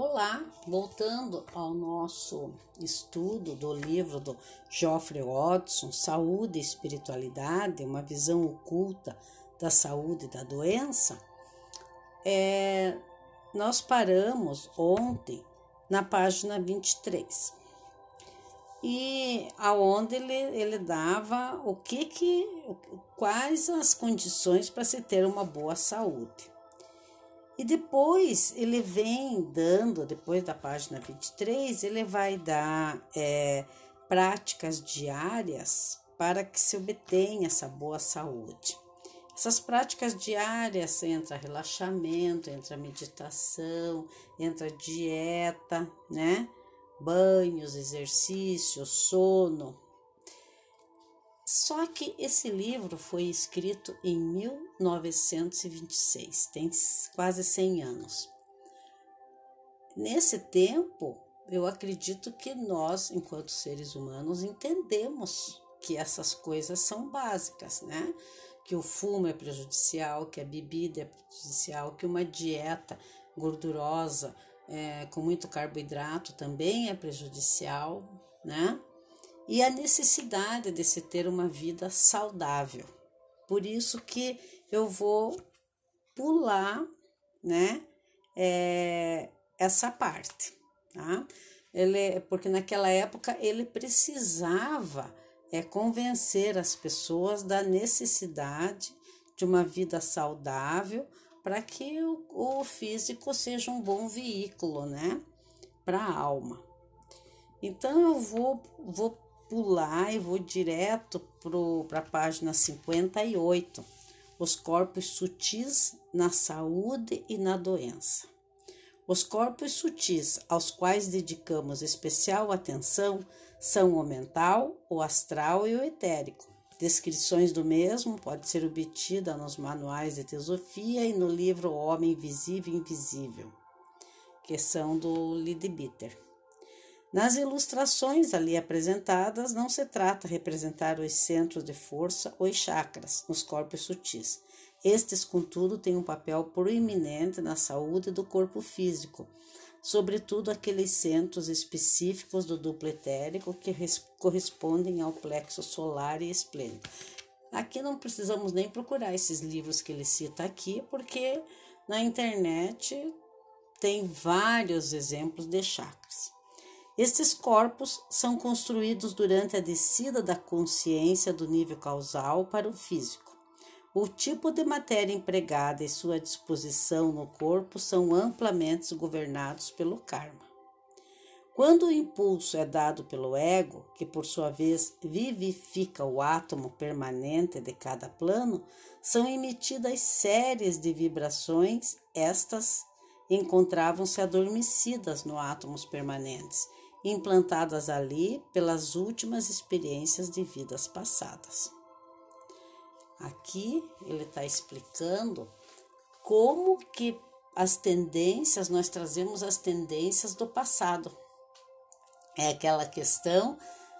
Olá, voltando ao nosso estudo do livro do Geoffrey Watson, Saúde e Espiritualidade, uma visão oculta da saúde e da doença, é, nós paramos ontem na página 23 e aonde ele, ele dava o que que quais as condições para se ter uma boa saúde. E depois ele vem dando, depois da página 23, ele vai dar é, práticas diárias para que se obtenha essa boa saúde. Essas práticas diárias entra relaxamento, entra meditação, entra dieta, né? Banhos, exercícios, sono, só que esse livro foi escrito em 1926, tem quase 100 anos. Nesse tempo, eu acredito que nós, enquanto seres humanos, entendemos que essas coisas são básicas, né? Que o fumo é prejudicial, que a bebida é prejudicial, que uma dieta gordurosa é, com muito carboidrato também é prejudicial, né? E a necessidade de se ter uma vida saudável. Por isso que eu vou pular, né, é, essa parte, tá? Ele, porque naquela época ele precisava é, convencer as pessoas da necessidade de uma vida saudável para que o, o físico seja um bom veículo, né, para a alma. Então eu vou, vou pular e vou direto para a página 58, os corpos sutis na saúde e na doença. Os corpos sutis aos quais dedicamos especial atenção são o mental, o astral e o etérico. Descrições do mesmo pode ser obtida nos manuais de teosofia e no livro Homem Visível e Invisível, que são do Lidbitter. Nas ilustrações ali apresentadas, não se trata de representar os centros de força ou chakras nos corpos sutis. Estes, contudo, têm um papel proeminente na saúde do corpo físico, sobretudo aqueles centros específicos do duplo etérico que correspondem ao plexo solar e esplêndido. Aqui não precisamos nem procurar esses livros que ele cita aqui, porque na internet tem vários exemplos de chakras. Estes corpos são construídos durante a descida da consciência do nível causal para o físico. O tipo de matéria empregada e sua disposição no corpo são amplamente governados pelo karma. Quando o impulso é dado pelo ego, que por sua vez vivifica o átomo permanente de cada plano, são emitidas séries de vibrações, estas encontravam-se adormecidas no átomos permanentes implantadas ali pelas últimas experiências de vidas passadas. Aqui ele está explicando como que as tendências, nós trazemos as tendências do passado. É aquela questão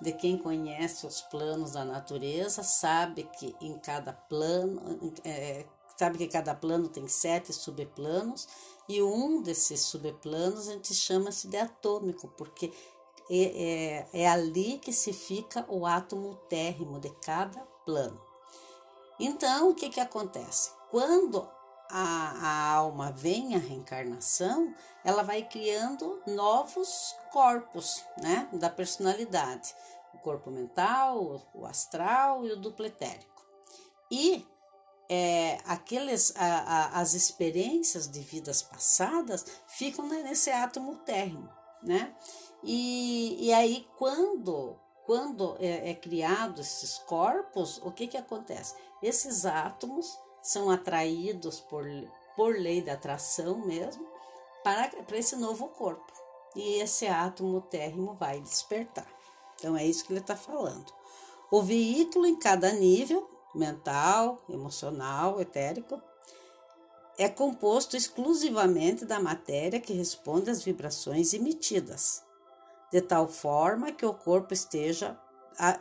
de quem conhece os planos da natureza, sabe que em cada plano, é, sabe que cada plano tem sete subplanos e um desses subplanos a gente chama-se de atômico, porque é, é, é ali que se fica o átomo térrimo de cada plano. Então, o que, que acontece? Quando a, a, alma vem à reencarnação, ela vai criando novos corpos né, da personalidade: o corpo mental, o astral e o duplo etérico. E é, aqueles, a, a, as experiências de vidas passadas ficam nesse átomo térreo, né? E, e aí, quando, quando é, é criado esses corpos, o que, que acontece? Esses átomos são atraídos por, por lei da atração mesmo para, para esse novo corpo. E esse átomo térreo vai despertar. Então, é isso que ele está falando. O veículo em cada nível, mental, emocional, etérico, é composto exclusivamente da matéria que responde às vibrações emitidas de tal forma que o corpo esteja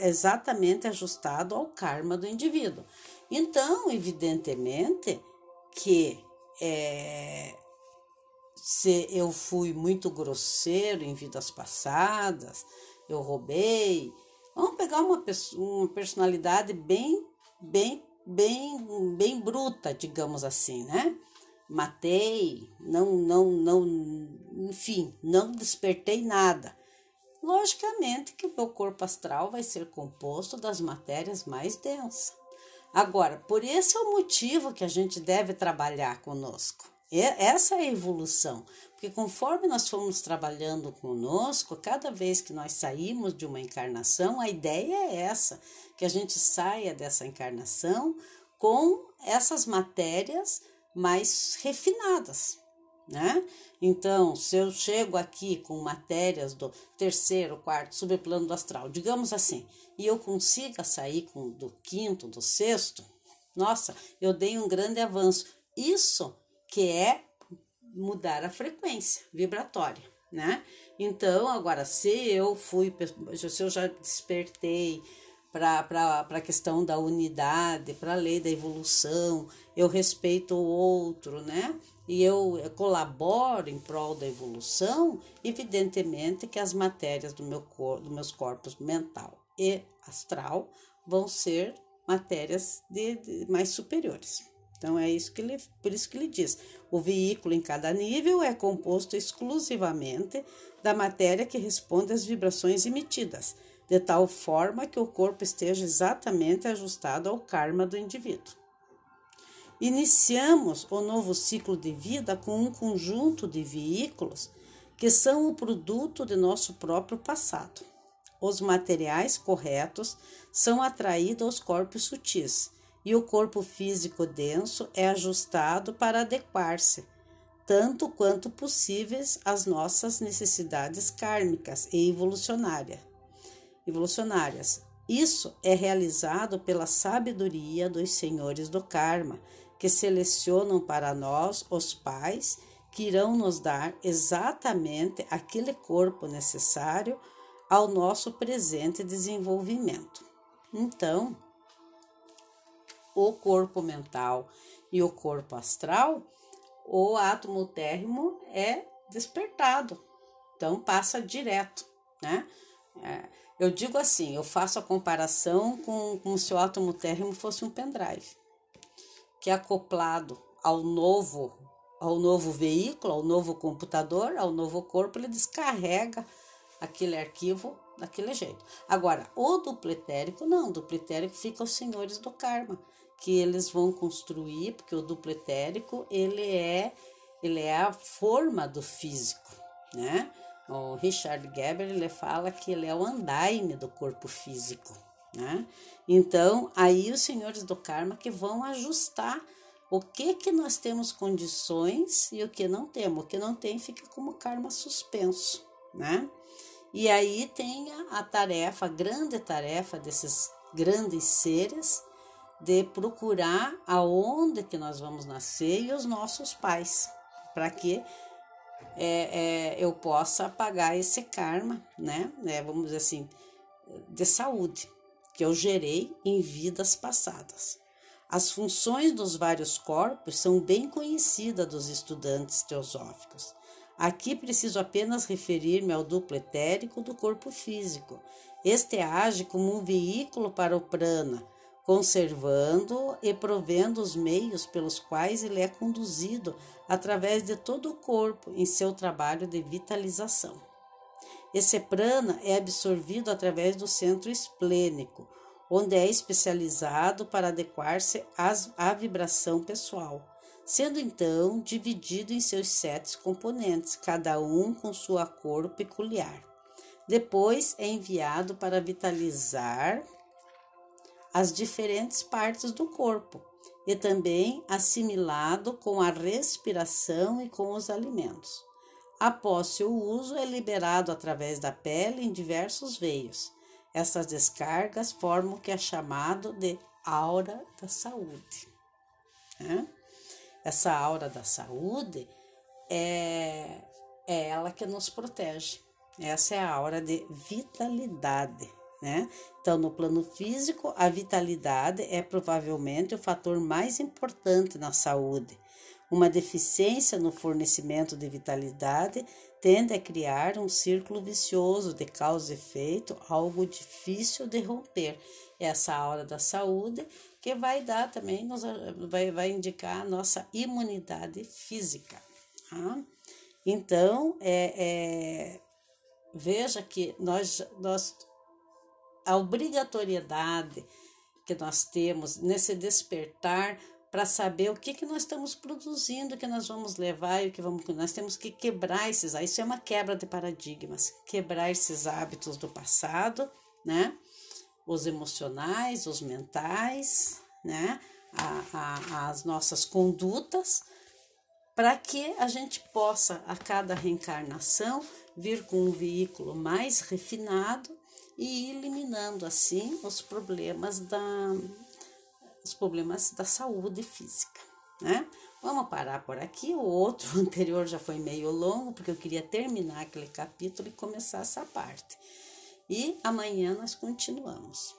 exatamente ajustado ao karma do indivíduo. Então, evidentemente que é, se eu fui muito grosseiro em vidas passadas, eu roubei. Vamos pegar uma, uma personalidade bem, bem, bem, bem bruta, digamos assim, né? Matei, não, não, não, enfim, não despertei nada. Logicamente que o meu corpo astral vai ser composto das matérias mais densas. Agora, por esse é o motivo que a gente deve trabalhar conosco. Essa é a evolução, porque conforme nós fomos trabalhando conosco, cada vez que nós saímos de uma encarnação, a ideia é essa, que a gente saia dessa encarnação com essas matérias mais refinadas, né? Então, se eu chego aqui com matérias do terceiro, quarto, subplano do astral, digamos assim, e eu consiga sair com do quinto, do sexto, nossa, eu dei um grande avanço. Isso que é mudar a frequência vibratória, né? Então, agora, se eu fui, se eu já despertei para a questão da unidade, para a lei da evolução, eu respeito o outro, né? E eu colaboro em prol da evolução, evidentemente que as matérias do meu corpo, dos meus corpos mental e astral vão ser matérias de, de mais superiores. Então é isso que ele, por isso que ele diz: o veículo em cada nível é composto exclusivamente da matéria que responde às vibrações emitidas, de tal forma que o corpo esteja exatamente ajustado ao karma do indivíduo. Iniciamos o novo ciclo de vida com um conjunto de veículos que são o produto de nosso próprio passado. Os materiais corretos são atraídos aos corpos sutis e o corpo físico denso é ajustado para adequar-se, tanto quanto possíveis, às nossas necessidades kármicas e evolucionárias. evolucionárias. Isso é realizado pela sabedoria dos senhores do karma, que selecionam para nós os pais que irão nos dar exatamente aquele corpo necessário ao nosso presente desenvolvimento. Então, o corpo mental e o corpo astral, o átomo térrimo é despertado, então passa direto, né? É, eu digo assim, eu faço a comparação com se o átomo térrimo fosse um pendrive, que é acoplado ao novo, ao novo veículo, ao novo computador, ao novo corpo, ele descarrega aquele arquivo daquele jeito. Agora, o dupletérico não, o dupletérico fica os senhores do karma que eles vão construir, porque o duplo etérico ele é ele é a forma do físico, né? O Richard Geber ele fala que ele é o andaime do corpo físico, né? Então, aí os senhores do karma que vão ajustar o que que nós temos condições e o que não temos. O que não tem fica como karma suspenso, né? E aí tem a, a tarefa, a grande tarefa desses grandes seres, de procurar aonde que nós vamos nascer e os nossos pais, para que é, é, eu possa pagar esse karma, né? É, vamos dizer assim, de saúde que eu gerei em vidas passadas. As funções dos vários corpos são bem conhecidas dos estudantes teosóficos. Aqui preciso apenas referir-me ao duplo etérico do corpo físico. Este age como um veículo para o prana, conservando e provendo os meios pelos quais ele é conduzido através de todo o corpo em seu trabalho de vitalização. Esse prana é absorvido através do centro esplênico, onde é especializado para adequar-se à vibração pessoal, sendo então dividido em seus sete componentes, cada um com sua cor peculiar. Depois é enviado para vitalizar as diferentes partes do corpo e também assimilado com a respiração e com os alimentos. Após seu uso, é liberado através da pele em diversos veios. Essas descargas formam o que é chamado de aura da saúde. Essa aura da saúde é, é ela que nos protege. Essa é a aura de vitalidade né? Então, no plano físico, a vitalidade é provavelmente o fator mais importante na saúde, Uma deficiência no fornecimento de vitalidade tende a criar um círculo vicioso de causa e efeito, algo difícil de romper. Essa aura da saúde que vai dar também, nos, vai, vai indicar a nossa imunidade física. Tá? Então, é, é, veja que nós, nós a obrigatoriedade que nós temos nesse despertar para saber o que, que nós estamos produzindo, o que nós vamos levar e o que vamos. Nós temos que quebrar esses. Isso é uma quebra de paradigmas, quebrar esses hábitos do passado, né? Os emocionais, os mentais, né? A, a, as nossas condutas, para que a gente possa, a cada reencarnação, vir com um veículo mais refinado e eliminando assim os problemas da, os problemas da saúde física, né? Vamos parar por aqui. O outro anterior já foi meio longo, porque eu queria terminar aquele capítulo e começar essa parte. E amanhã nós continuamos.